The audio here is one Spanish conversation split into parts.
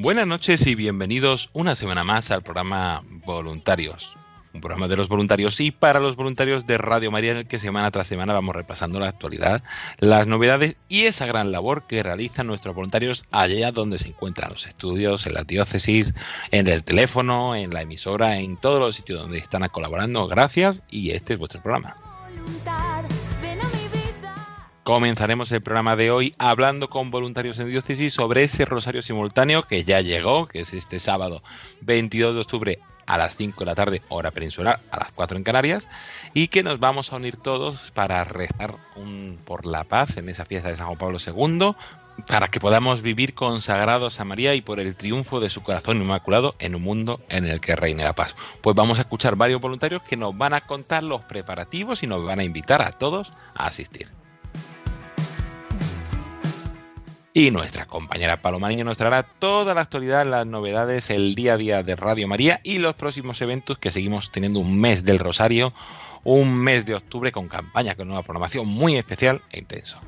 Buenas noches y bienvenidos una semana más al programa Voluntarios. Un programa de los voluntarios y para los voluntarios de Radio María en el que semana tras semana vamos repasando la actualidad, las novedades y esa gran labor que realizan nuestros voluntarios allá donde se encuentran los estudios, en la diócesis, en el teléfono, en la emisora, en todos los sitios donde están colaborando. Gracias y este es vuestro programa. Comenzaremos el programa de hoy hablando con voluntarios en diócesis sobre ese rosario simultáneo que ya llegó, que es este sábado 22 de octubre a las 5 de la tarde, hora peninsular, a las 4 en Canarias, y que nos vamos a unir todos para rezar un- por la paz en esa fiesta de San Juan Pablo II, para que podamos vivir consagrados a María y por el triunfo de su corazón inmaculado en un mundo en el que reine la paz. Pues vamos a escuchar varios voluntarios que nos van a contar los preparativos y nos van a invitar a todos a asistir. Y nuestra compañera Paloma Niño nos traerá toda la actualidad, las novedades, el día a día de Radio María y los próximos eventos que seguimos teniendo un mes del Rosario, un mes de octubre con campaña, con una programación muy especial e intenso.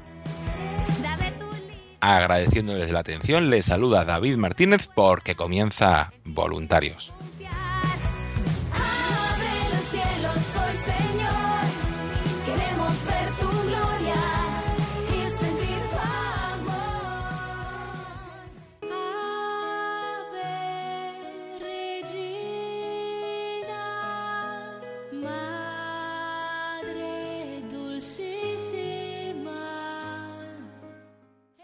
Agradeciéndoles la atención, les saluda David Martínez porque comienza Voluntarios.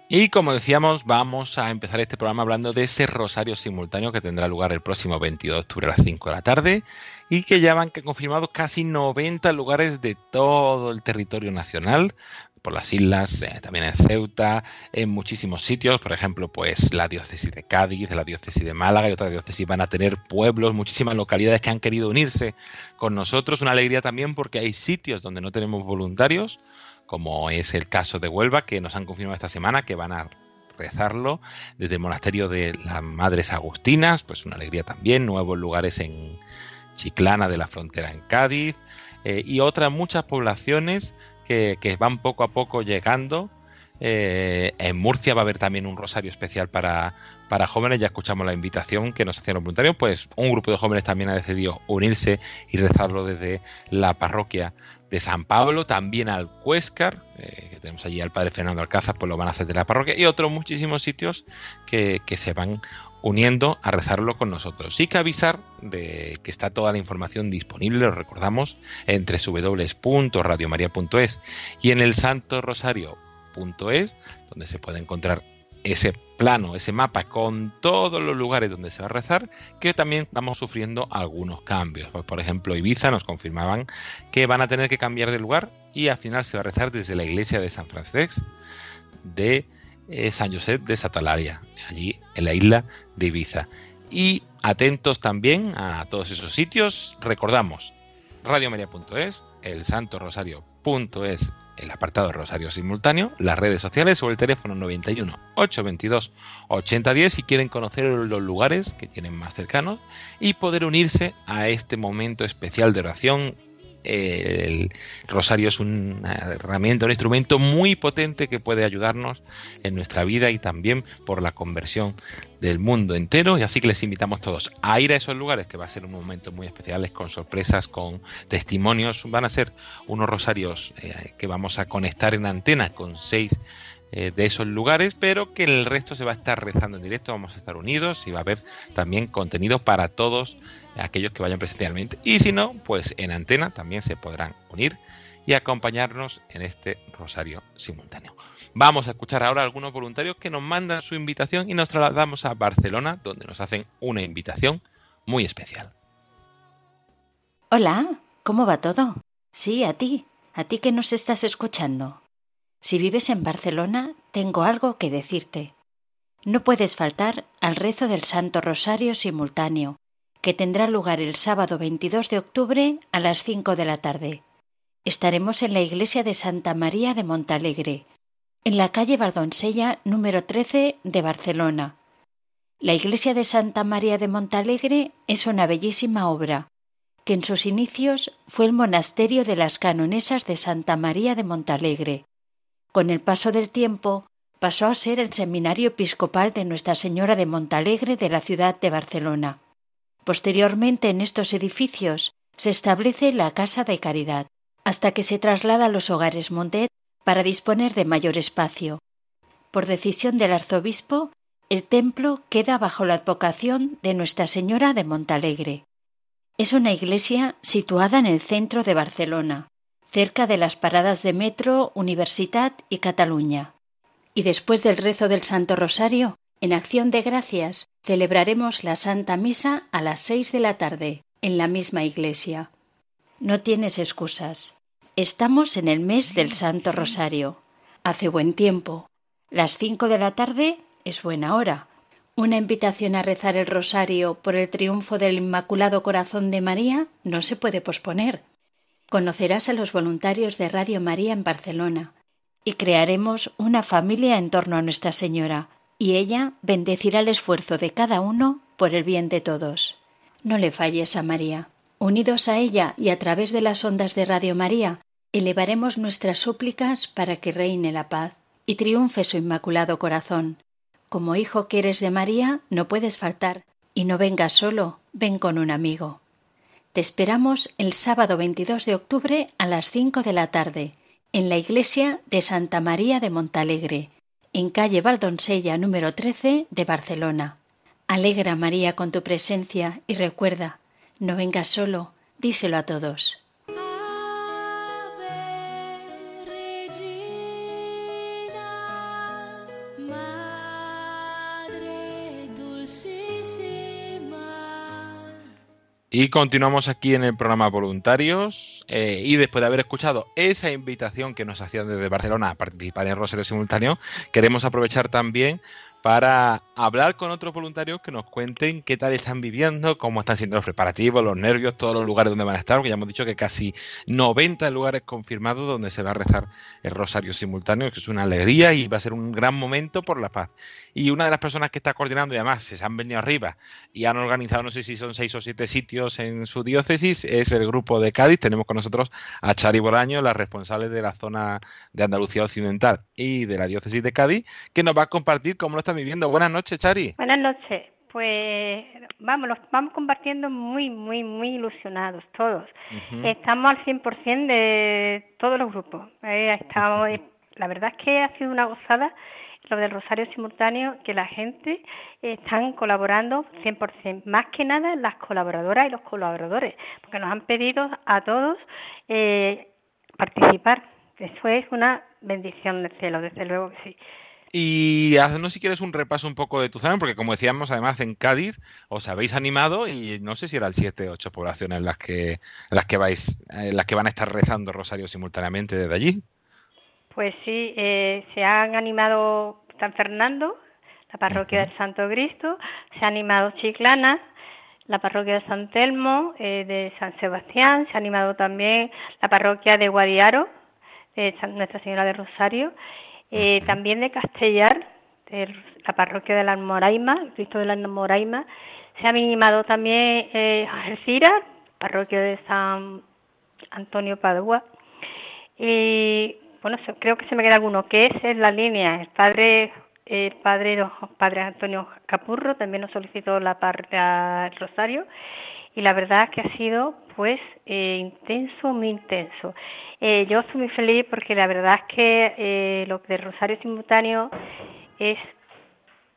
Y como decíamos, vamos a empezar este programa hablando de ese rosario simultáneo que tendrá lugar el próximo 22 de octubre a las 5 de la tarde y que ya van confirmados casi 90 lugares de todo el territorio nacional, por las islas, eh, también en Ceuta, en muchísimos sitios, por ejemplo, pues la diócesis de Cádiz, la diócesis de Málaga y otras diócesis van a tener pueblos, muchísimas localidades que han querido unirse con nosotros. Una alegría también porque hay sitios donde no tenemos voluntarios, como es el caso de Huelva, que nos han confirmado esta semana que van a rezarlo desde el monasterio de las Madres Agustinas, pues una alegría también, nuevos lugares en Chiclana de la frontera en Cádiz eh, y otras muchas poblaciones que, van poco a poco llegando. Eh, en Murcia va a haber también un rosario especial para, para jóvenes, ya escuchamos la invitación que nos hacían los voluntarios, pues un grupo de jóvenes también ha decidido unirse y rezarlo desde la parroquia de San Pablo, también al Cuéscar, eh, que tenemos allí al padre Fernando Alcázar, pues lo van a hacer de la parroquia, y otros muchísimos sitios que, se van uniendo a rezarlo con nosotros. Sí que avisar de que está toda la información disponible, lo recordamos, en www.radiomaria.es y en el santorosario.es, donde se puede encontrar ese plano, ese mapa con todos los lugares donde se va a rezar, que también vamos sufriendo algunos cambios. Pues, por ejemplo, Ibiza nos confirmaban que van a tener que cambiar de lugar y al final se va a rezar desde la iglesia de San Francisco de eh, San Josep de Satalaria, allí en la isla de Ibiza. Y atentos también a todos esos sitios, recordamos radiomaria.es, el el apartado Rosario Simultáneo, las redes sociales o el teléfono 91 822 8010 si quieren conocer los lugares que tienen más cercanos y poder unirse a este momento especial de oración el rosario es una herramienta, un instrumento muy potente que puede ayudarnos en nuestra vida y también por la conversión del mundo entero. Y así que les invitamos todos a ir a esos lugares, que va a ser un momento muy especial, con sorpresas, con testimonios. Van a ser unos rosarios eh, que vamos a conectar en antena con seis eh, de esos lugares, pero que el resto se va a estar rezando en directo, vamos a estar unidos y va a haber también contenido para todos aquellos que vayan presencialmente. Y si no, pues en antena también se podrán unir y acompañarnos en este rosario simultáneo. Vamos a escuchar ahora a algunos voluntarios que nos mandan su invitación y nos trasladamos a Barcelona, donde nos hacen una invitación muy especial. Hola, ¿cómo va todo? Sí, a ti, a ti que nos estás escuchando. Si vives en Barcelona, tengo algo que decirte. No puedes faltar al rezo del Santo Rosario simultáneo, que tendrá lugar el sábado 22 de octubre a las 5 de la tarde. Estaremos en la iglesia de Santa María de Montalegre, en la calle Bardonsella número 13 de Barcelona. La iglesia de Santa María de Montalegre es una bellísima obra, que en sus inicios fue el monasterio de las canonesas de Santa María de Montalegre. Con el paso del tiempo, pasó a ser el seminario episcopal de Nuestra Señora de Montalegre de la ciudad de Barcelona. Posteriormente en estos edificios se establece la Casa de Caridad, hasta que se traslada a los hogares Montet para disponer de mayor espacio. Por decisión del arzobispo, el templo queda bajo la advocación de Nuestra Señora de Montalegre. Es una iglesia situada en el centro de Barcelona, cerca de las paradas de metro, Universidad y Cataluña. Y después del rezo del Santo Rosario, en acción de gracias, celebraremos la Santa Misa a las seis de la tarde, en la misma iglesia. No tienes excusas. Estamos en el mes del Santo Rosario. Hace buen tiempo. Las cinco de la tarde es buena hora. Una invitación a rezar el rosario por el triunfo del Inmaculado Corazón de María no se puede posponer. Conocerás a los voluntarios de Radio María en Barcelona y crearemos una familia en torno a Nuestra Señora, y ella bendecirá el esfuerzo de cada uno por el bien de todos. No le falles a María. Unidos a ella y a través de las ondas de Radio María, elevaremos nuestras súplicas para que reine la paz y triunfe su inmaculado corazón. Como hijo que eres de María, no puedes faltar, y no vengas solo, ven con un amigo. Te esperamos el sábado 22 de octubre a las 5 de la tarde en la iglesia de Santa María de Montalegre, en calle Valdonsella número 13 de Barcelona. Alegra María con tu presencia y recuerda, no vengas solo, díselo a todos. Y continuamos aquí en el programa Voluntarios. Eh, y después de haber escuchado esa invitación que nos hacían desde Barcelona a participar en Rosario Simultáneo, queremos aprovechar también para hablar con otros voluntarios que nos cuenten qué tal están viviendo, cómo están siendo los preparativos, los nervios, todos los lugares donde van a estar, porque ya hemos dicho que casi 90 lugares confirmados donde se va a rezar el rosario simultáneo, que es una alegría y va a ser un gran momento por la paz. Y una de las personas que está coordinando, y además se han venido arriba y han organizado, no sé si son seis o siete sitios en su diócesis, es el grupo de Cádiz. Tenemos con nosotros a Chari Boraño, la responsable de la zona de Andalucía Occidental y de la diócesis de Cádiz, que nos va a compartir cómo lo está viviendo. Buenas noches, Chari. Buenas noches. Pues vamos, los vamos compartiendo muy, muy, muy ilusionados todos. Estamos al 100% de todos los grupos. Eh, estamos, la verdad es que ha sido una gozada lo del Rosario Simultáneo, que la gente están colaborando 100%, más que nada las colaboradoras y los colaboradores, porque nos han pedido a todos eh, participar. Eso es una bendición del cielo, desde luego que sí. Y haznos si quieres un repaso un poco de tu zona, porque como decíamos, además en Cádiz os habéis animado y no sé si eran siete o ocho poblaciones las que las que vais, las que van a estar rezando rosario simultáneamente desde allí. Pues sí, eh, se han animado San Fernando, la parroquia de Santo Cristo, se ha animado Chiclana, la parroquia de San Telmo, eh, de San Sebastián, se ha animado también la parroquia de Guadiaro, de Nuestra Señora de Rosario, eh, también de Castellar, de la parroquia de la Almoraima, Cristo de la Almoraima. Se ha minimado también eh, Algeciras, parroquia de San Antonio Padua. Y bueno, creo que se me queda alguno, que es en la línea. El padre, el padre, padre Antonio Capurro también nos solicitó la parte Rosario y la verdad que ha sido pues eh, intenso, muy intenso. Eh, yo estoy muy feliz porque la verdad es que eh, lo de Rosario Simultáneo es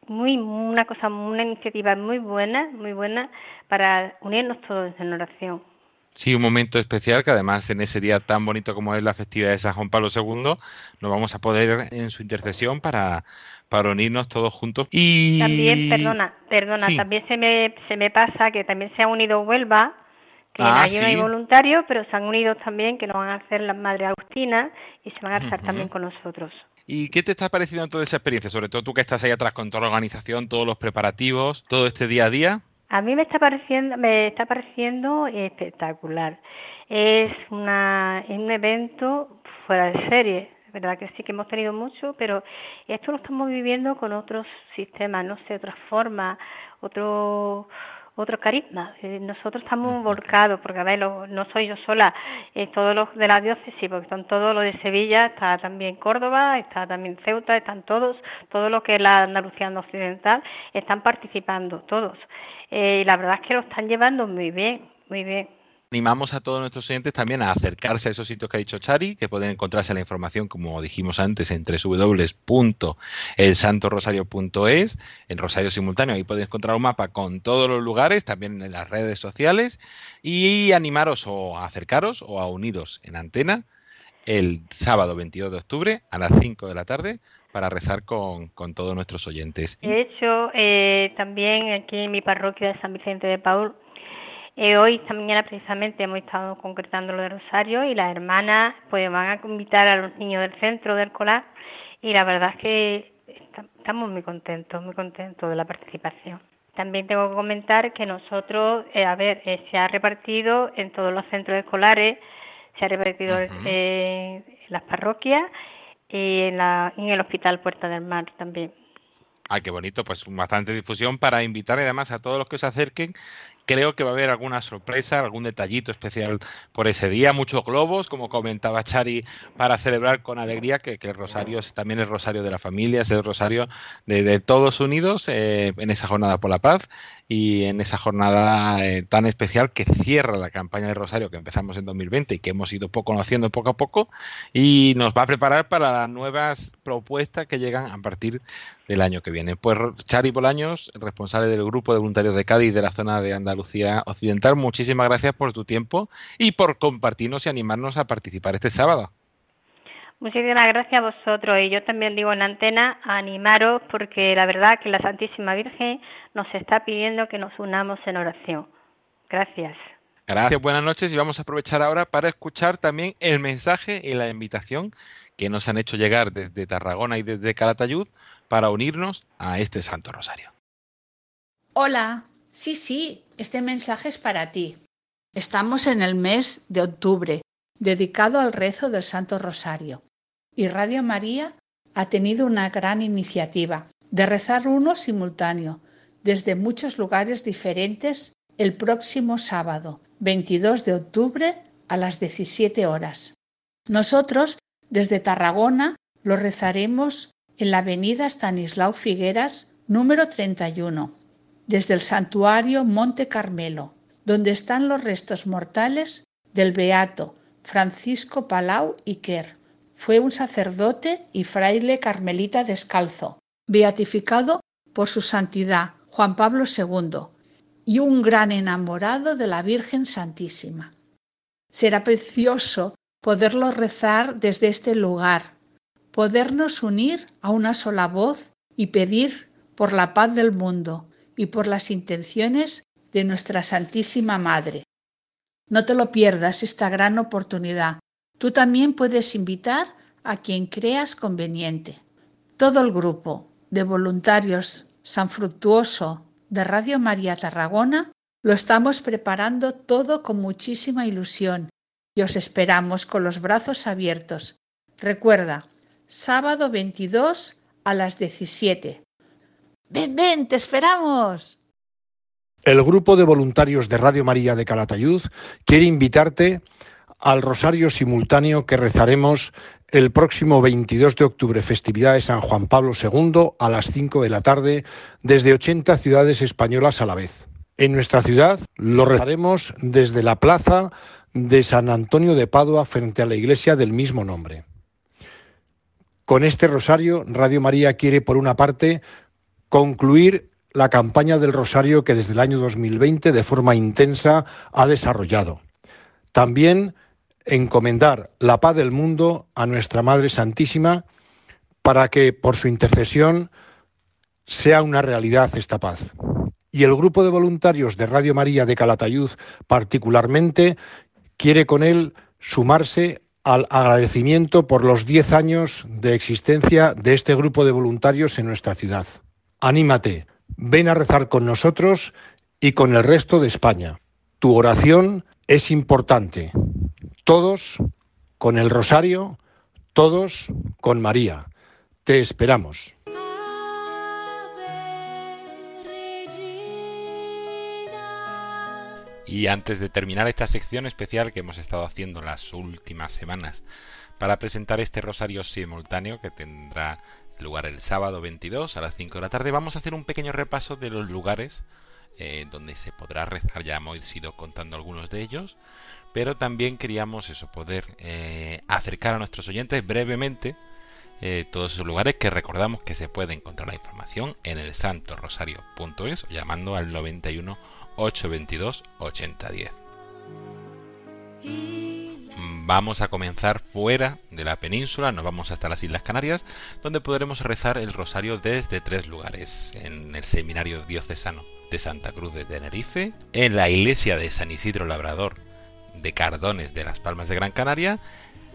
muy una cosa, una iniciativa muy buena, muy buena para unirnos todos en oración. Sí, un momento especial que además en ese día tan bonito como es la festividad de San Juan Pablo II, nos vamos a poder en su intercesión para, para unirnos todos juntos. Y también, perdona, perdona, también se me, se me pasa que también se ha unido Huelva, que ah, ahí no hay voluntarios, pero se han unido también que nos van a hacer las Madres Agustinas y se van a estar también con nosotros. ¿Y qué te está pareciendo toda esa experiencia? Sobre todo tú que estás ahí atrás con toda la organización, todos los preparativos, todo este día a día. A mí me está pareciendo, me está pareciendo espectacular. Es una, es un evento fuera de serie. verdad que sí que hemos tenido mucho, pero esto lo estamos viviendo con otros sistemas, no sé, otras formas, otro otro carisma. Eh, nosotros estamos volcados, porque a ver, no soy yo sola, eh, todos los de la diócesis, porque son todos los de Sevilla, está también Córdoba, está también Ceuta, están todos, todos los que es la Andalucía occidental, están participando, todos. Eh, y la verdad es que lo están llevando muy bien, muy bien. Animamos a todos nuestros oyentes también a acercarse a esos sitios que ha dicho Chari, que pueden encontrarse la información, como dijimos antes, en www.elsantorosario.es, en Rosario Simultáneo. Ahí podéis encontrar un mapa con todos los lugares, también en las redes sociales, y animaros o a acercaros o a uniros en antena el sábado 22 de octubre a las 5 de la tarde para rezar con, todos nuestros oyentes. De hecho, eh, también aquí en mi parroquia de San Vicente de Paul, eh, hoy, esta mañana precisamente, hemos estado concretando lo de Rosario y las hermanas pues van a invitar a los niños del centro del colar y la verdad es que estamos muy contentos, muy contentos de la participación. También tengo que comentar que nosotros, eh, a ver, eh, se ha repartido en todos los centros escolares, se ha repartido en las parroquias y en, la, en el Hospital Puerta del Mar también. Ay, qué bonito, pues bastante difusión para invitar además a todos los que se acerquen Creo que va a haber alguna sorpresa, algún detallito especial por ese día, muchos globos, como comentaba Chari, para celebrar con alegría que, el rosario es también el rosario de la familia, es el rosario de, todos unidos eh, en esa jornada por la paz y en esa jornada eh, tan especial que cierra la campaña de Rosario que empezamos en 2020 y que hemos ido conociendo poco a poco y nos va a preparar para las nuevas propuestas que llegan a partir del año que viene. Pues Chari Bolaños, responsable del grupo de voluntarios de Cádiz de la zona de Andalucía Occidental, muchísimas gracias por tu tiempo y por compartirnos y animarnos a participar este sábado. Muchísimas gracias a vosotros y yo también digo en antena animaros porque la verdad que la Santísima Virgen nos está pidiendo que nos unamos en oración. Gracias. Gracias, buenas noches y vamos a aprovechar ahora para escuchar también el mensaje y la invitación que nos han hecho llegar desde Tarragona y desde Calatayud para unirnos a este Santo Rosario. Hola, sí, sí, este mensaje es para ti. Estamos en el mes de octubre, dedicado al rezo del Santo Rosario y Radio María ha tenido una gran iniciativa de rezar uno simultáneo desde muchos lugares diferentes el próximo sábado, 22 de octubre a las 17 horas. Nosotros, desde Tarragona, lo rezaremos en la avenida Stanislao Figueras, número 31, desde el santuario Monte Carmelo, donde están los restos mortales del beato Francisco Palau Iker, fue un sacerdote y fraile carmelita descalzo, beatificado por su santidad Juan Pablo II y un gran enamorado de la Virgen Santísima. Será precioso poderlo rezar desde este lugar, podernos unir a una sola voz y pedir por la paz del mundo y por las intenciones de nuestra Santísima Madre. No te lo pierdas esta gran oportunidad Tú también puedes invitar a quien creas conveniente. Todo el grupo de voluntarios San Fructuoso de Radio María Tarragona lo estamos preparando todo con muchísima ilusión y os esperamos con los brazos abiertos. Recuerda, sábado 22 a las 17. Ven, ven, te esperamos. El grupo de voluntarios de Radio María de Calatayud quiere invitarte al rosario simultáneo que rezaremos el próximo 22 de octubre, festividad de San Juan Pablo II, a las 5 de la tarde, desde 80 ciudades españolas a la vez. En nuestra ciudad lo rezaremos desde la plaza de San Antonio de Padua frente a la iglesia del mismo nombre. Con este rosario, Radio María quiere, por una parte, concluir la campaña del rosario que desde el año 2020 de forma intensa ha desarrollado. También encomendar la paz del mundo a nuestra Madre Santísima para que por su intercesión sea una realidad esta paz. Y el grupo de voluntarios de Radio María de Calatayud particularmente quiere con él sumarse al agradecimiento por los 10 años de existencia de este grupo de voluntarios en nuestra ciudad. Anímate, ven a rezar con nosotros y con el resto de España. Tu oración es importante. Todos con el rosario, todos con María. Te esperamos. Y antes de terminar esta sección especial que hemos estado haciendo las últimas semanas para presentar este rosario simultáneo que tendrá lugar el sábado 22 a las 5 de la tarde, vamos a hacer un pequeño repaso de los lugares eh, donde se podrá rezar. Ya hemos ido contando algunos de ellos, pero también queríamos eso, poder eh, acercar a nuestros oyentes brevemente eh, todos esos lugares que recordamos que se puede encontrar la información en el santorosario.es llamando al 91 822 8010. Vamos a comenzar fuera de la península, nos vamos hasta las Islas Canarias, donde podremos rezar el rosario desde tres lugares, en el Seminario Diocesano de Santa Cruz de Tenerife, en la iglesia de San Isidro Labrador de Cardones de las Palmas de Gran Canaria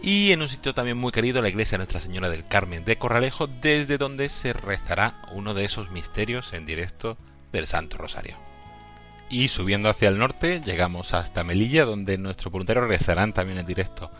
y en un sitio también muy querido, la iglesia Nuestra Señora del Carmen de Corralejo, desde donde se rezará uno de esos misterios en directo del Santo Rosario. Y subiendo hacia el norte, llegamos hasta Melilla, donde nuestros voluntarios rezarán también en directo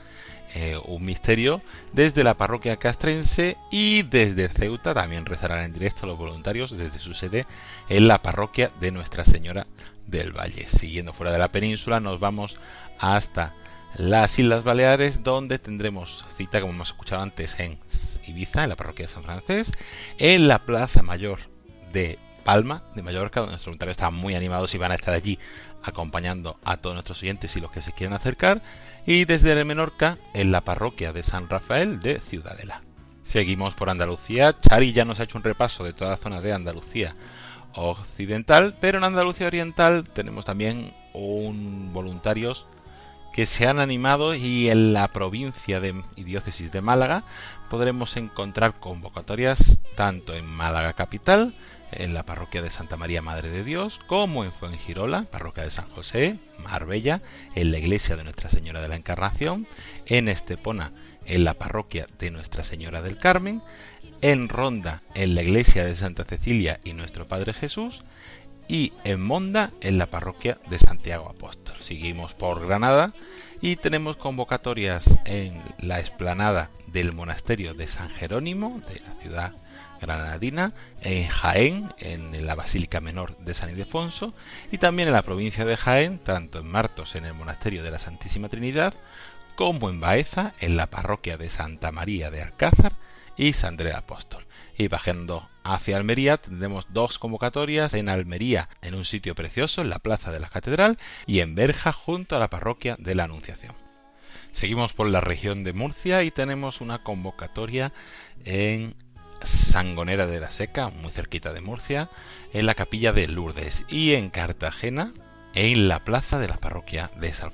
eh, un misterio desde la parroquia castrense y desde Ceuta también rezarán en directo los voluntarios desde su sede en la parroquia de Nuestra Señora del Valle. Siguiendo fuera de la península nos vamos hasta las Islas Baleares donde tendremos cita como hemos escuchado antes en Ibiza, en la parroquia de San Francés, en la Plaza Mayor de Palma de Mallorca, donde nuestros voluntarios están muy animados y van a estar allí acompañando a todos nuestros oyentes y los que se quieran acercar, y desde Menorca en la parroquia de San Rafael de Ciudadela. Seguimos por Andalucía, Chari ya nos ha hecho un repaso de toda la zona de Andalucía occidental, pero en Andalucía oriental tenemos también un voluntarios que se han animado y en la provincia y diócesis de Málaga podremos encontrar convocatorias tanto en Málaga capital en la parroquia de Santa María Madre de Dios, como en Fuengirola, parroquia de San José, Marbella, en la iglesia de Nuestra Señora de la Encarnación, en Estepona, en la parroquia de Nuestra Señora del Carmen, en Ronda, en la iglesia de Santa Cecilia y Nuestro Padre Jesús, y en Monda, en la parroquia de Santiago Apóstol. Seguimos por Granada y tenemos convocatorias en la explanada del monasterio de San Jerónimo, de la ciudad granadina, en Jaén, en la Basílica Menor de San Ildefonso, y también en la provincia de Jaén, tanto en Martos, en el Monasterio de la Santísima Trinidad, como en Baeza, en la parroquia de Santa María de Alcázar y San Andrés Apóstol. Y bajando hacia Almería tendremos dos convocatorias en Almería, en un sitio precioso, en la Plaza de la Catedral, y en Berja, junto a la parroquia de la Anunciación. Seguimos por la región de Murcia y tenemos una convocatoria en Sangonera de la Seca, muy cerquita de Murcia, en la capilla de Lourdes y en Cartagena, en la plaza de la parroquia de San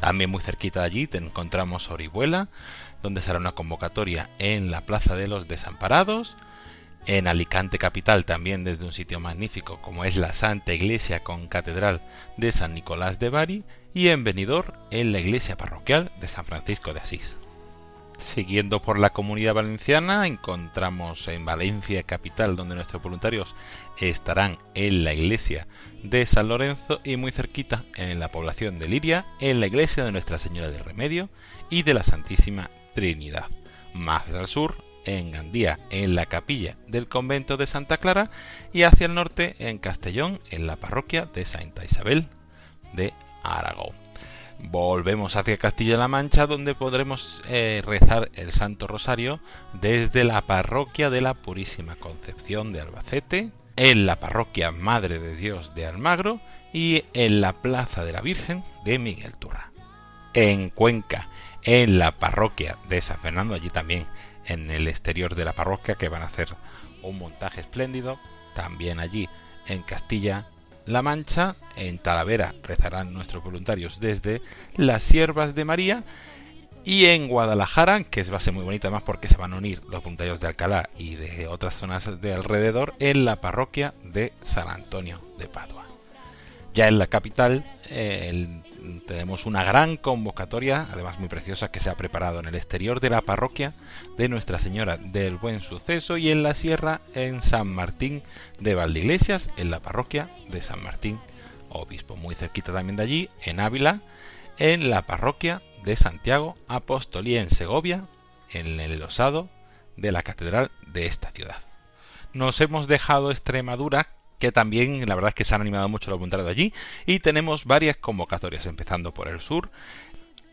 También muy cerquita de allí te encontramos Orihuela, donde será una convocatoria en la plaza de los desamparados, en Alicante capital también desde un sitio magnífico como es la Santa Iglesia con Catedral de San Nicolás de Bari y en Benidorm en la iglesia parroquial de San Francisco de Asís. Siguiendo por la comunidad valenciana, encontramos en Valencia capital, donde nuestros voluntarios estarán en la iglesia de San Lorenzo y muy cerquita en la población de Liria, en la iglesia de Nuestra Señora del Remedio y de la Santísima Trinidad. Más al sur, en Gandía, en la capilla del convento de Santa Clara y hacia el norte, en Castellón, en la parroquia de Santa Isabel de Aragón. volvemos hacia Castilla-La Mancha, donde podremos eh, rezar el Santo Rosario desde la parroquia de la Purísima Concepción de Albacete, en la parroquia Madre de Dios de Almagro y en la Plaza de la Virgen de Miguel Turra. En Cuenca, en la parroquia de San Fernando, allí también en el exterior de la parroquia, que van a hacer un montaje espléndido, también allí en Castilla la Mancha, en Talavera rezarán nuestros voluntarios desde las Siervas de María y en Guadalajara, que va a ser muy bonita además porque se van a unir los voluntarios de Alcalá y de otras zonas de alrededor en la parroquia de San Antonio de Padua. Ya en la capital tenemos una gran convocatoria, además muy preciosa, que se ha preparado en el exterior de la parroquia de Nuestra Señora del Buen Suceso y en la sierra en San Martín de Valdeiglesias, en la parroquia de San Martín Obispo. Muy cerquita también de allí, en Ávila, en la parroquia de Santiago Apóstol y en Segovia, en el osado de la catedral de esta ciudad. Nos hemos dejado Extremadura, que también la verdad es que se han animado mucho los voluntarios allí, y tenemos varias convocatorias, empezando por el sur.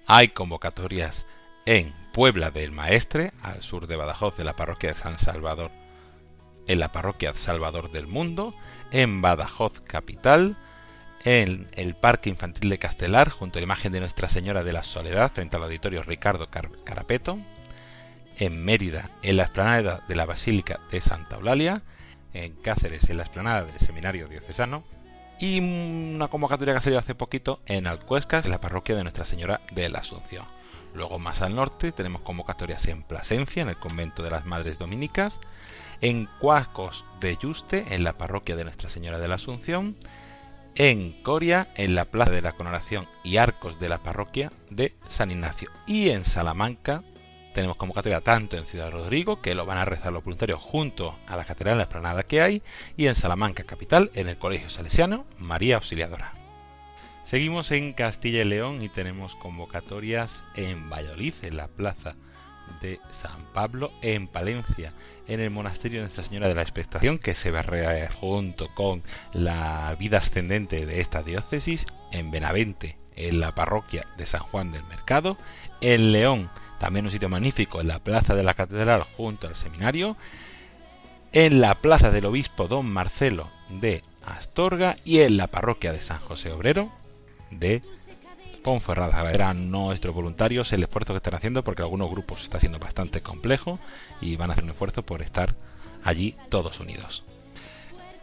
Hay convocatorias en Puebla del Maestre, al sur de Badajoz, de la parroquia de San Salvador, en la parroquia Salvador del Mundo, en Badajoz capital, en el Parque Infantil de Castelar, junto a la imagen de Nuestra Señora de la Soledad, frente al auditorio Ricardo Carapeto, en Mérida, en la explanada de la Basílica de Santa Eulalia, en Cáceres, en la explanada del Seminario Diocesano, y una convocatoria que ha salido hace poquito en Alcuescas, en la parroquia de Nuestra Señora de la Asunción. Luego más al norte tenemos convocatorias en Plasencia, en el convento de las Madres Dominicas, en Cuascos de Yuste, en la parroquia de Nuestra Señora de la Asunción, en Coria, en la Plaza de la Coronación y Arcos de la Parroquia de San Ignacio. Y en Salamanca tenemos convocatoria tanto en Ciudad Rodrigo, que lo van a rezar los voluntarios junto a la catedral en la esplanada que hay, y en Salamanca capital, en el Colegio Salesiano María Auxiliadora. Seguimos en Castilla y León y tenemos convocatorias en Valladolid, en la Plaza de San Pablo, en Palencia, en el monasterio de Nuestra Señora de la Expectación, que se ve junto con la vida ascendente de esta diócesis, en Benavente, en la parroquia de San Juan del Mercado, en León, también un sitio magnífico, en la plaza de la catedral junto al seminario, en la plaza del obispo don Marcelo de Astorga y en la parroquia de San José Obrero de Ponferrada. Agradecer a nuestros voluntarios el esfuerzo que están haciendo porque algunos grupos está siendo bastante complejo y van a hacer un esfuerzo por estar allí todos unidos.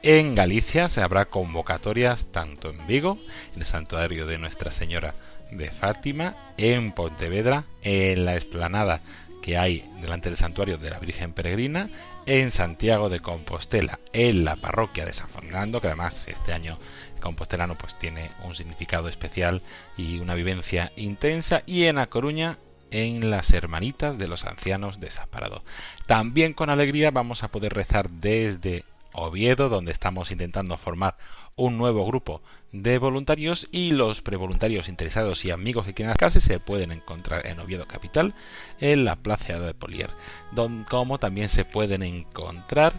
En Galicia se habrá convocatorias tanto en Vigo, en el santuario de Nuestra Señora de Fátima, en Pontevedra, en la explanada que hay delante del santuario de la Virgen Peregrina, en Santiago de Compostela, en la parroquia de San Fernando, que además este año compostelano pues tiene un significado especial y una vivencia intensa y en A Coruña en las hermanitas de los ancianos desamparados. También con alegría vamos a poder rezar desde Oviedo, donde estamos intentando formar un nuevo grupo de voluntarios y los prevoluntarios interesados y amigos que quieran acercarse se pueden encontrar en Oviedo Capital, en la Plaza de Polier, donde, como también se pueden encontrar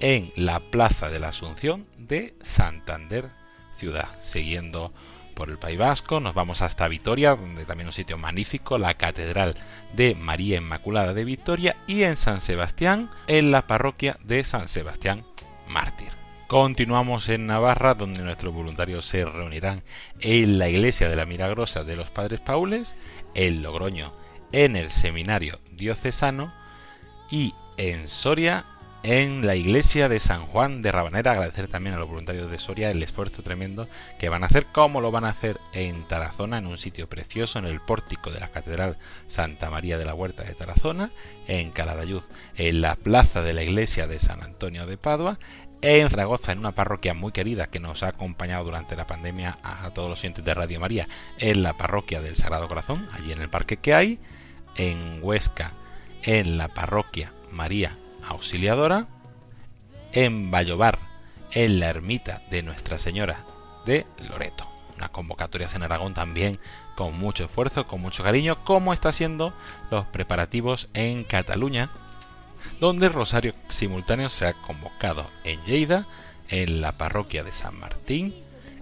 en la Plaza de la Asunción de Santander ciudad. Siguiendo por el País Vasco, nos vamos hasta Vitoria, donde también un sitio magnífico, la Catedral de María Inmaculada de Vitoria, y en San Sebastián, en la parroquia de San Sebastián Mártir. Continuamos en Navarra, donde nuestros voluntarios se reunirán en la iglesia de la Milagrosa de los Padres Paules, en Logroño, en el Seminario Diocesano y en Soria en la iglesia de San Juan de Rabanera. Agradecer también a los voluntarios de Soria el esfuerzo tremendo que van a hacer, como lo van a hacer en Tarazona, en un sitio precioso, en el pórtico de la Catedral Santa María de la Huerta de Tarazona, en Caladayud, en la plaza de la iglesia de San Antonio de Padua, en Zaragoza, en una parroquia muy querida que nos ha acompañado durante la pandemia a todos los oyentes de Radio María, en la parroquia del Sagrado Corazón, allí en el parque que hay, en Huesca, en la parroquia María Auxiliadora, en Vallobar, en la ermita de Nuestra Señora de Loreto. Una convocatoria en Aragón también con mucho esfuerzo, con mucho cariño, como está siendo los preparativos en Cataluña, donde el Rosario Simultáneo se ha convocado en Lleida, en la parroquia de San Martín,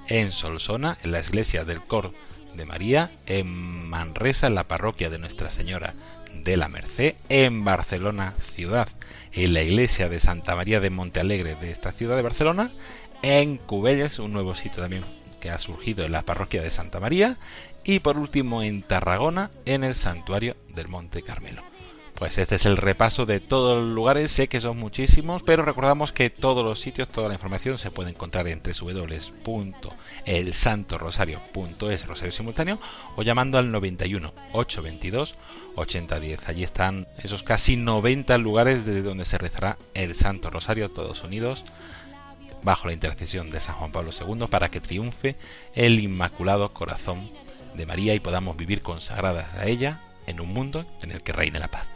en Solsona, en la iglesia del Cor de María, en Manresa, en la parroquia de Nuestra Señora de la Merced, en Barcelona ciudad, en la iglesia de Santa María de Montealegre de esta ciudad de Barcelona, en Cubelles, un nuevo sitio también que ha surgido en la parroquia de Santa María, y por último en Tarragona, en el santuario del Monte Carmelo. Pues este es el repaso de todos los lugares, sé que son muchísimos, pero recordamos que todos los sitios, toda la información se puede encontrar en www.elsantorosario.es, Rosario Simultáneo, o llamando al 91 822 8010. Allí están esos casi 90 lugares desde donde se rezará el Santo Rosario, todos unidos, bajo la intercesión de San Juan Pablo II, para que triunfe el Inmaculado Corazón de María y podamos vivir consagradas a ella en un mundo en el que reine la paz.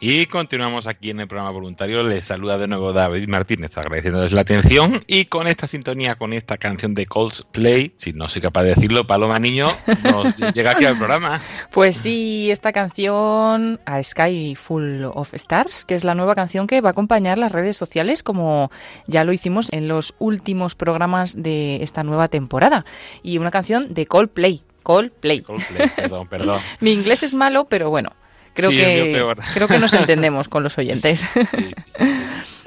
Y continuamos aquí en el programa voluntario. Les saluda de nuevo David Martínez, agradeciéndoles la atención. Y con esta sintonía, con esta canción de Coldplay, si no soy capaz de decirlo, Paloma Niño nos llega aquí al programa. Pues sí, esta canción, A Sky Full of Stars, que es la nueva canción que va a acompañar las redes sociales, como ya lo hicimos en los últimos programas de esta nueva temporada. Y una canción de Coldplay. Coldplay. Coldplay, perdón, perdón. Mi inglés es malo, pero bueno. Creo, que, creo que nos entendemos con los oyentes.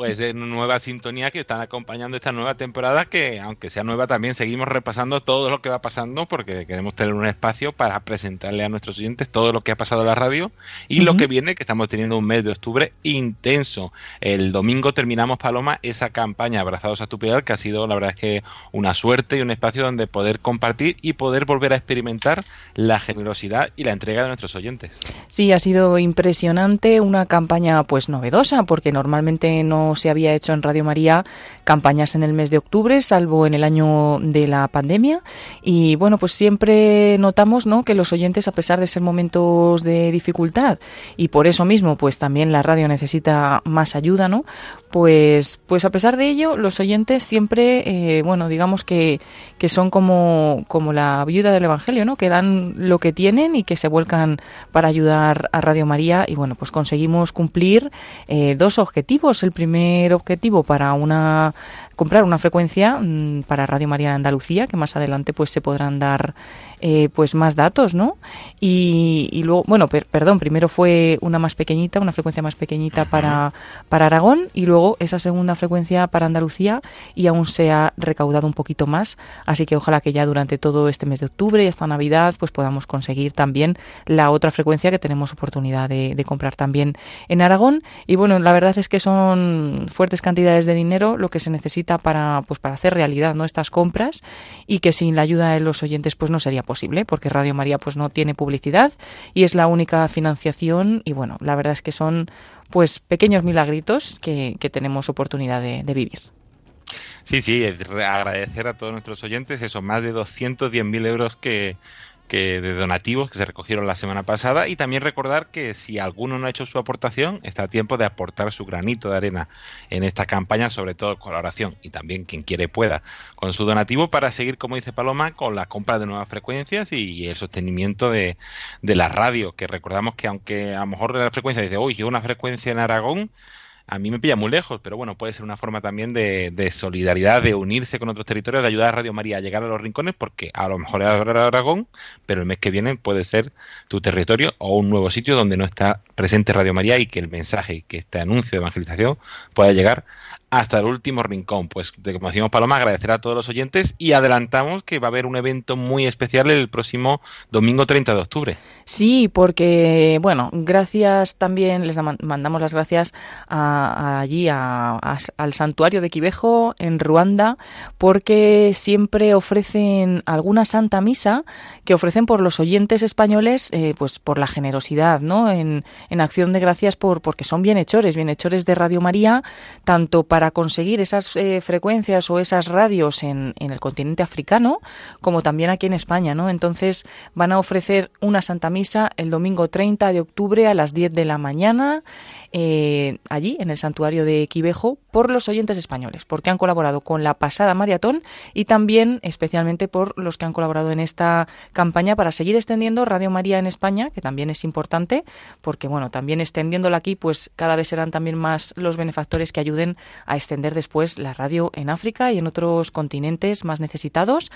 Pues de nueva sintonía que están acompañando esta nueva temporada que aunque sea nueva también seguimos repasando todo lo que va pasando porque queremos tener un espacio para presentarle a nuestros oyentes todo lo que ha pasado en la radio y lo que viene que estamos teniendo un mes de octubre intenso. El domingo terminamos Paloma esa campaña Abrazados a tu pilar que ha sido la verdad es que una suerte y un espacio donde poder compartir y poder volver a experimentar la generosidad y la entrega de nuestros oyentes. Sí, ha sido impresionante, una campaña pues novedosa porque normalmente no se había hecho en Radio María campañas en el mes de octubre, salvo en el año de la pandemia. Y bueno, pues siempre notamos ¿no? que los oyentes, a pesar de ser momentos de dificultad, y por eso mismo, pues también la radio necesita más ayuda, ¿no? Pues, pues a pesar de ello, los oyentes siempre, eh, bueno, digamos que, que son como, como la viuda del Evangelio, ¿no? Que dan lo que tienen y que se vuelcan para ayudar a Radio María. Y bueno, pues conseguimos cumplir eh, dos objetivos. El primer objetivo para una comprar una frecuencia mm, para Radio María en Andalucía, que más adelante pues se podrán dar eh, pues más datos, ¿no? Y, luego, bueno, perdón, primero fue una más pequeñita, una frecuencia más pequeñita para, para Aragón y luego esa segunda frecuencia para Andalucía y aún se ha recaudado un poquito más, así que ojalá que ya durante todo este mes de octubre y hasta Navidad pues podamos conseguir también la otra frecuencia que tenemos oportunidad de, de comprar también en Aragón. Y bueno, la verdad es que son fuertes cantidades de dinero lo que se necesita para pues para hacer realidad no estas compras y que sin la ayuda de los oyentes pues no sería posible porque Radio María pues no tiene publicidad y es la única financiación y bueno la verdad es que son pues pequeños milagritos que, tenemos oportunidad de, de vivir. Sí, sí, agradecer a todos nuestros oyentes esos más de 210.000 euros que, que de donativos que se recogieron la semana pasada y también recordar que si alguno no ha hecho su aportación está a tiempo de aportar su granito de arena en esta campaña, sobre todo colaboración y también quien quiere pueda con su donativo para seguir, como dice Paloma, con la compra de nuevas frecuencias y el sostenimiento de, de la radio, que recordamos que aunque a lo mejor la frecuencia dice, yo una frecuencia en Aragón, a mí me pilla muy lejos, pero bueno, puede ser una forma también de, solidaridad, de unirse con otros territorios, de ayudar a Radio María a llegar a los rincones, porque a lo mejor es Aragón, pero el mes que viene puede ser tu territorio o un nuevo sitio donde no está presente Radio María y que el mensaje que este anuncio de evangelización pueda llegar hasta el último rincón. Pues, como decimos Paloma, agradecer a todos los oyentes y adelantamos que va a haber un evento muy especial el próximo domingo 30 de octubre. Sí, porque, bueno, gracias también, les mandamos las gracias allí al santuario de Quivejo en Ruanda, porque siempre ofrecen alguna santa misa que ofrecen por los oyentes españoles, eh, pues por la generosidad, ¿no? En, en acción de gracias por porque son bienhechores, bienhechores de Radio María, tanto para conseguir esas eh, frecuencias o esas radios en, en el continente africano, como también aquí en España, ¿no? Entonces van a ofrecer una santa misa el domingo 30 de octubre a las 10 de la mañana eh, allí en el santuario de Quivejo por los oyentes españoles, porque han colaborado con la pasada maratón y también especialmente por los que han colaborado en esta campaña para seguir extendiendo Radio María en España, que también es importante, porque bueno, también extendiéndola aquí, pues cada vez serán también más los benefactores que ayuden a extender después la radio en África y en otros continentes más necesitados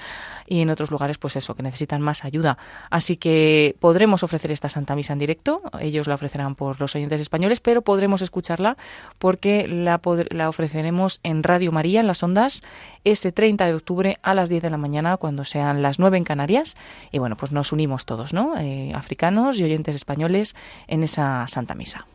y en otros lugares, pues eso, que necesitan más ayuda. Así que podremos ofrecer esta Santa Misa en directo, ellos la ofrecerán por los oyentes españoles, pero podremos escucharla porque la, la ofreceremos en Radio María, en las ondas, ese 30 de octubre a las 10 de la mañana, cuando sean las 9 en Canarias. Y bueno, pues nos unimos todos, ¿no? Eh, africanos y oyentes españoles en esa Santa Misa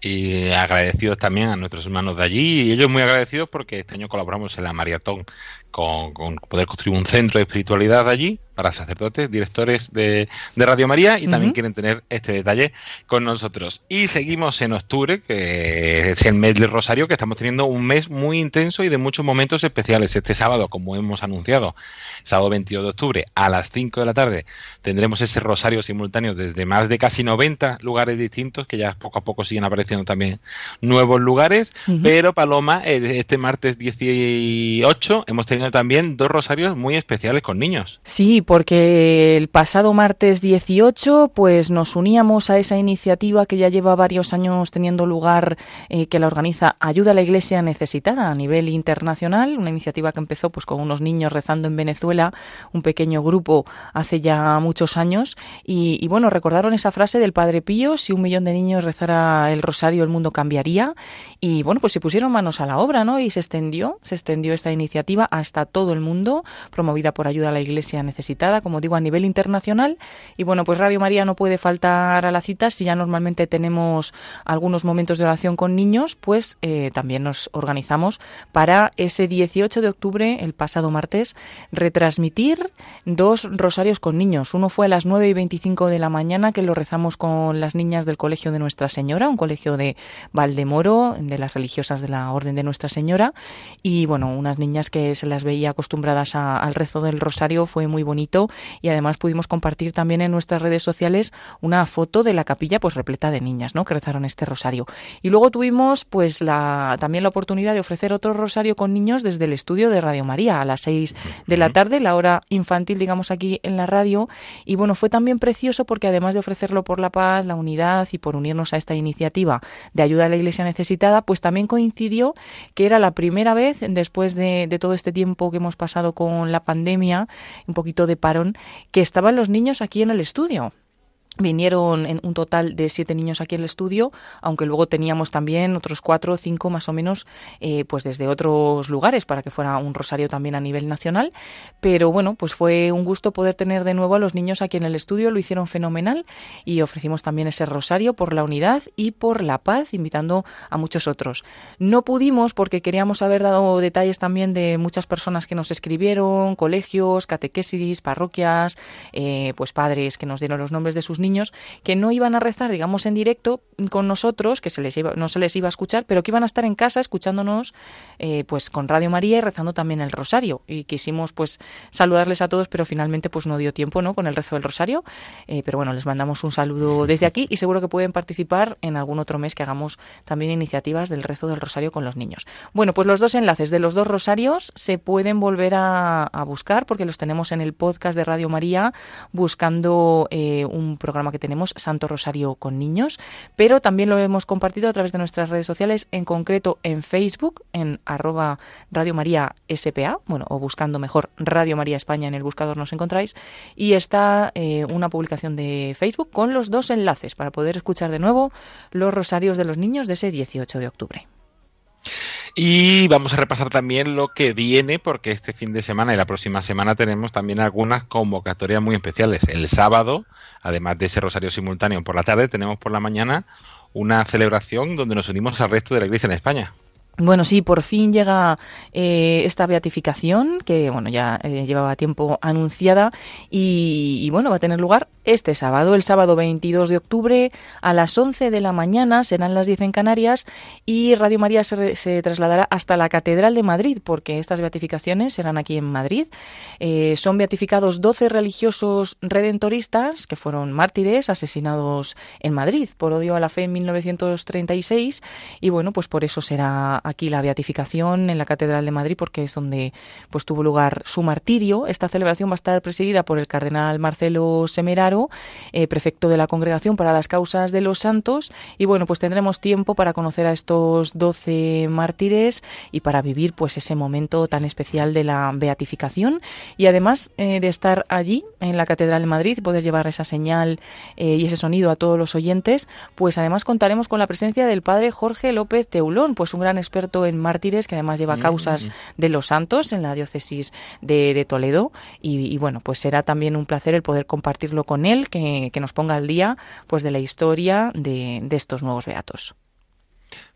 y agradecidos también a nuestros hermanos de allí y ellos muy agradecidos porque este año colaboramos en la maratón con poder construir un centro de espiritualidad allí para sacerdotes, directores de, Radio María y también quieren tener este detalle con nosotros. Y seguimos en octubre, que es el mes del Rosario, que estamos teniendo un mes muy intenso y de muchos momentos especiales. Este sábado, como hemos anunciado, sábado 22 de octubre a las 5 de la tarde, tendremos ese Rosario simultáneo desde más de casi 90 lugares distintos, que ya poco a poco siguen apareciendo también nuevos lugares. Pero Paloma, este martes 18 hemos tenido también dos rosarios muy especiales con niños. Sí, porque el pasado martes 18 pues nos uníamos a esa iniciativa que ya lleva varios años teniendo lugar, eh, que la organiza Ayuda a la Iglesia Necesitada a nivel internacional, una iniciativa que empezó pues con unos niños rezando en Venezuela, un pequeño grupo hace ya muchos años. Y, y bueno, recordaron esa frase del Padre Pío, si un millón de niños rezara el rosario el mundo cambiaría y bueno, pues se pusieron manos a la obra, ¿no? Y se extendió, se extendió esta iniciativa hasta todo el mundo, promovida por Ayuda a la Iglesia Necesitada como digo, a nivel internacional. Y bueno, pues Radio María no puede faltar a la cita. Si ya normalmente tenemos algunos momentos de oración con niños, pues eh, también nos organizamos para ese 18 de octubre, el pasado martes, retransmitir dos rosarios con niños. Uno fue a las 9 y 25 de la mañana, que lo rezamos con las niñas del Colegio de Nuestra Señora, un colegio de Valdemoro, de las religiosas de la Orden de Nuestra Señora. Y bueno, unas niñas que se las veía acostumbradas al rezo del rosario, fue muy bonito y además pudimos compartir también en nuestras redes sociales una foto de la capilla pues repleta de niñas, ¿no? que rezaron este rosario. Y luego tuvimos pues la también la oportunidad de ofrecer otro rosario con niños desde el estudio de Radio María a las 6 de la tarde, la hora infantil digamos aquí en la radio y bueno, fue también precioso porque además de ofrecerlo por la paz, la unidad y por unirnos a esta iniciativa de ayuda a la iglesia necesitada, pues también coincidió que era la primera vez después de, de todo este tiempo que hemos pasado con la pandemia, un poquito de parón que estaban los niños aquí en el estudio. Vinieron en un total de siete niños aquí en el estudio, aunque luego teníamos también otros cuatro o cinco más o menos, eh, pues desde otros lugares para que fuera un rosario también a nivel nacional. Pero bueno, pues fue un gusto poder tener de nuevo a los niños aquí en el estudio, lo hicieron fenomenal y ofrecimos también ese rosario por la unidad y por la paz, invitando a muchos otros. No pudimos porque queríamos haber dado detalles también de muchas personas que nos escribieron, colegios, catequesis, parroquias, eh, pues padres que nos dieron los nombres de sus niños niños que no iban a rezar, digamos, en directo con nosotros, que se les iba, no se les iba a escuchar, pero que iban a estar en casa escuchándonos eh, pues con Radio María y rezando también el rosario. Y quisimos pues saludarles a todos, pero finalmente pues no dio tiempo ¿no? con el rezo del rosario. Eh, pero bueno, les mandamos un saludo desde aquí y seguro que pueden participar en algún otro mes que hagamos también iniciativas del rezo del rosario con los niños. Bueno, pues los dos enlaces de los dos rosarios se pueden volver a, buscar porque los tenemos en el podcast de Radio María buscando eh, un programa que tenemos, Santo Rosario con Niños, pero también lo hemos compartido a través de nuestras redes sociales, en concreto en Facebook, en arroba Radio María SPA, bueno, o buscando mejor Radio María España en el buscador nos encontráis, y está eh, una publicación de Facebook con los dos enlaces para poder escuchar de nuevo los rosarios de los niños de ese 18 de octubre. Y vamos a repasar también lo que viene, porque este fin de semana y la próxima semana tenemos también algunas convocatorias muy especiales. El sábado, además de ese rosario simultáneo por la tarde, tenemos por la mañana una celebración donde nos unimos al resto de la iglesia en España. Bueno, sí, por fin llega eh, esta beatificación que bueno ya eh, llevaba tiempo anunciada y, bueno va a tener lugar este sábado, el sábado 22 de octubre a las 11 de la mañana serán las 10 en Canarias y Radio María se, trasladará hasta la Catedral de Madrid porque estas beatificaciones serán aquí en Madrid. Eh, son beatificados 12 religiosos redentoristas que fueron mártires asesinados en Madrid por odio a la fe en 1936 y bueno pues por eso será aquí la beatificación en la Catedral de Madrid porque es donde pues tuvo lugar su martirio. Esta celebración va a estar presidida por el cardenal Marcelo Semeraro, eh, prefecto de la Congregación para las Causas de los Santos y bueno, pues tendremos tiempo para conocer a estos doce mártires y para vivir pues ese momento tan especial de la beatificación y además eh, de estar allí en la Catedral de Madrid, poder llevar esa señal eh, y ese sonido a todos los oyentes, pues además contaremos con la presencia del padre Jorge López Teulón, pues un gran experto experto en mártires que además lleva mm. causas de los santos en la diócesis de, Toledo y, bueno, pues será también un placer el poder compartirlo con él, que, nos ponga al día pues de la historia de, de estos nuevos beatos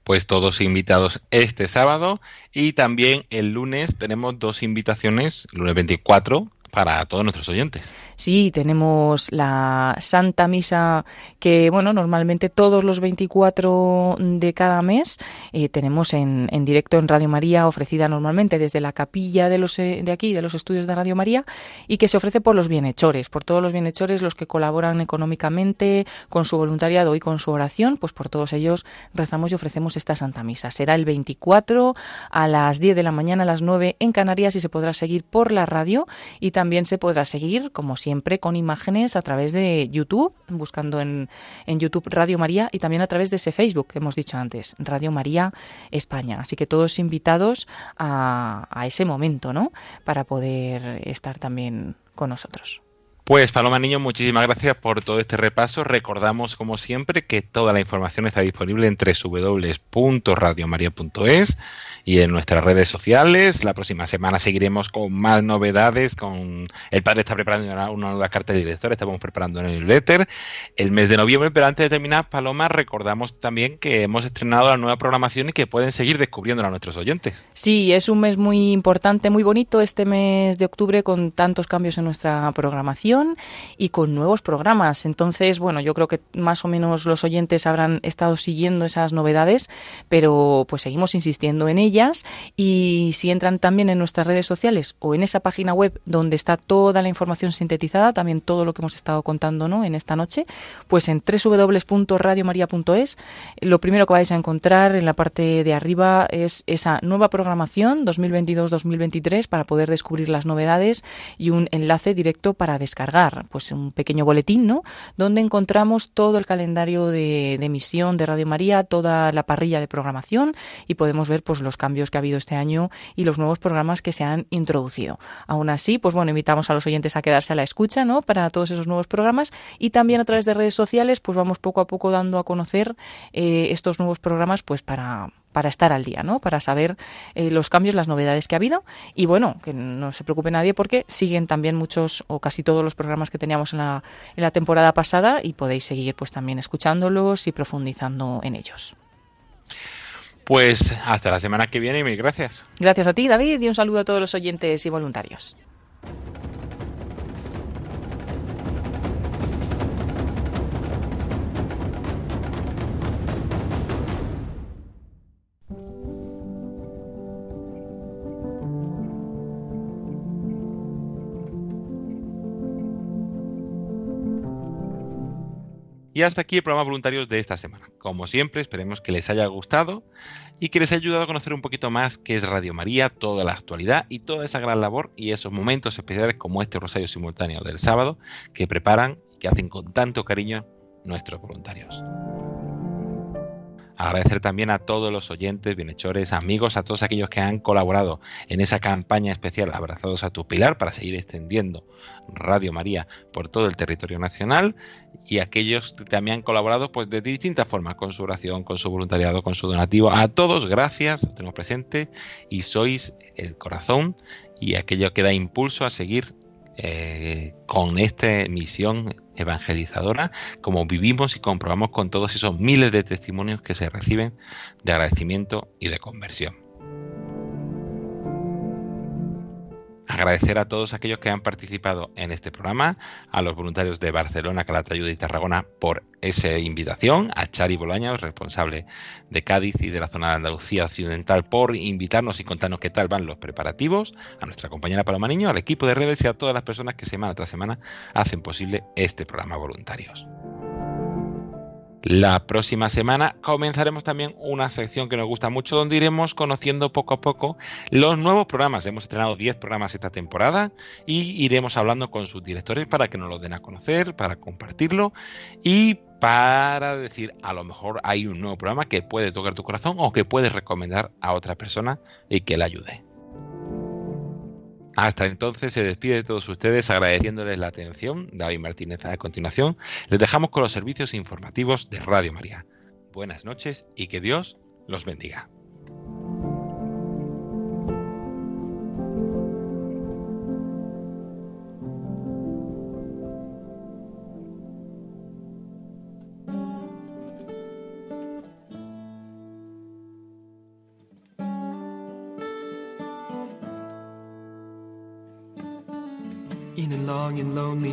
pues todos invitados este sábado y también el lunes tenemos dos invitaciones, el lunes 24 para todos nuestros oyentes. Sí, tenemos la Santa Misa que, bueno, normalmente todos los 24 de cada mes eh, tenemos en, en, directo en Radio María, ofrecida normalmente desde la capilla de, los, eh, de aquí, de los estudios de Radio María, y que se ofrece por los bienhechores, por todos los bienhechores, los que colaboran económicamente con su voluntariado y con su oración, pues por todos ellos rezamos y ofrecemos esta Santa Misa. Será el 24 a las 10 de la mañana, a las 9 en Canarias y se podrá seguir por la radio y se podrá seguir, como siempre con imágenes a través de YouTube, buscando en, en YouTube Radio María y también a través de ese Facebook que hemos dicho antes, Radio María España. Así que todos invitados a, a ese momento, ¿no? Para poder estar también con nosotros. Pues Paloma Niño, muchísimas gracias por todo este repaso. Recordamos, como siempre, que toda la información está disponible en www.radiomaria.es y en nuestras redes sociales. La próxima semana seguiremos con más novedades. Con el padre está preparando una, nueva carta de director, estamos preparando el newsletter el mes de noviembre. Pero antes de terminar, Paloma, recordamos también que hemos estrenado la nueva programación y que pueden seguir descubriéndola a nuestros oyentes. Sí, es un mes muy importante, muy bonito este mes de octubre con tantos cambios en nuestra programación y con nuevos programas. Entonces, bueno, yo creo que más o menos los oyentes habrán estado siguiendo esas novedades, pero pues seguimos insistiendo en ellas y si entran también en nuestras redes sociales o en esa página web donde está toda la información sintetizada, también todo lo que hemos estado contando ¿no? en esta noche, pues en www.radiomaria.es lo primero que vais a encontrar en la parte de arriba es esa nueva programación 2022-2023 para poder descubrir las novedades y un enlace directo para descargar pues un pequeño boletín, ¿no? Donde encontramos todo el calendario de, emisión de Radio María, toda la parrilla de programación y podemos ver pues los cambios que ha habido este año y los nuevos programas que se han introducido. Aún así, pues bueno, invitamos a los oyentes a quedarse a la escucha, ¿no? Para todos esos nuevos programas y también a través de redes sociales, pues vamos poco a poco dando a conocer eh, estos nuevos programas, pues para para estar al día, ¿no? Para saber eh, los cambios, las novedades que ha habido y bueno, que no se preocupe nadie porque siguen también muchos o casi todos los programas que teníamos en la, en la temporada pasada y podéis seguir pues también escuchándolos y profundizando en ellos. Pues hasta la semana que viene y mil gracias. Gracias a ti, David, y un saludo a todos los oyentes y voluntarios. Y hasta aquí el programa voluntarios de esta semana. Como siempre, esperemos que les haya gustado y que les haya ayudado a conocer un poquito más qué es Radio María, toda la actualidad y toda esa gran labor y esos momentos especiales como este Rosario Simultáneo del sábado que preparan y que hacen con tanto cariño nuestros voluntarios. Agradecer también a todos los oyentes, bienhechores, amigos, a todos aquellos que han colaborado en esa campaña especial. Abrazados a tu Pilar para seguir extendiendo Radio María por todo el territorio nacional. Y aquellos que también han colaborado pues de distintas formas con su oración, con su voluntariado, con su donativo. A todos, gracias, os tenemos presente. Y sois el corazón y aquello que da impulso a seguir eh, con esta misión evangelizadora, como vivimos y comprobamos con todos esos miles de testimonios que se reciben de agradecimiento y de conversión. Agradecer a todos aquellos que han participado en este programa, a los voluntarios de Barcelona, Calatayud y Tarragona por esa invitación, a Chari Bolaños, responsable de Cádiz y de la zona de Andalucía Occidental, por invitarnos y contarnos qué tal van los preparativos, a nuestra compañera Paloma Niño, al equipo de Rebels y a todas las personas que semana tras semana hacen posible este programa voluntarios. La próxima semana comenzaremos también una sección que nos gusta mucho donde iremos conociendo poco a poco los nuevos programas. Hemos estrenado 10 programas esta temporada y iremos hablando con sus directores para que nos lo den a conocer, para compartirlo y para decir a lo mejor hay un nuevo programa que puede tocar tu corazón o que puedes recomendar a otra persona y que le ayude. Hasta entonces se despide de todos ustedes agradeciéndoles la atención. David Martínez a continuación. Les dejamos con los servicios informativos de Radio María. Buenas noches y que Dios los bendiga.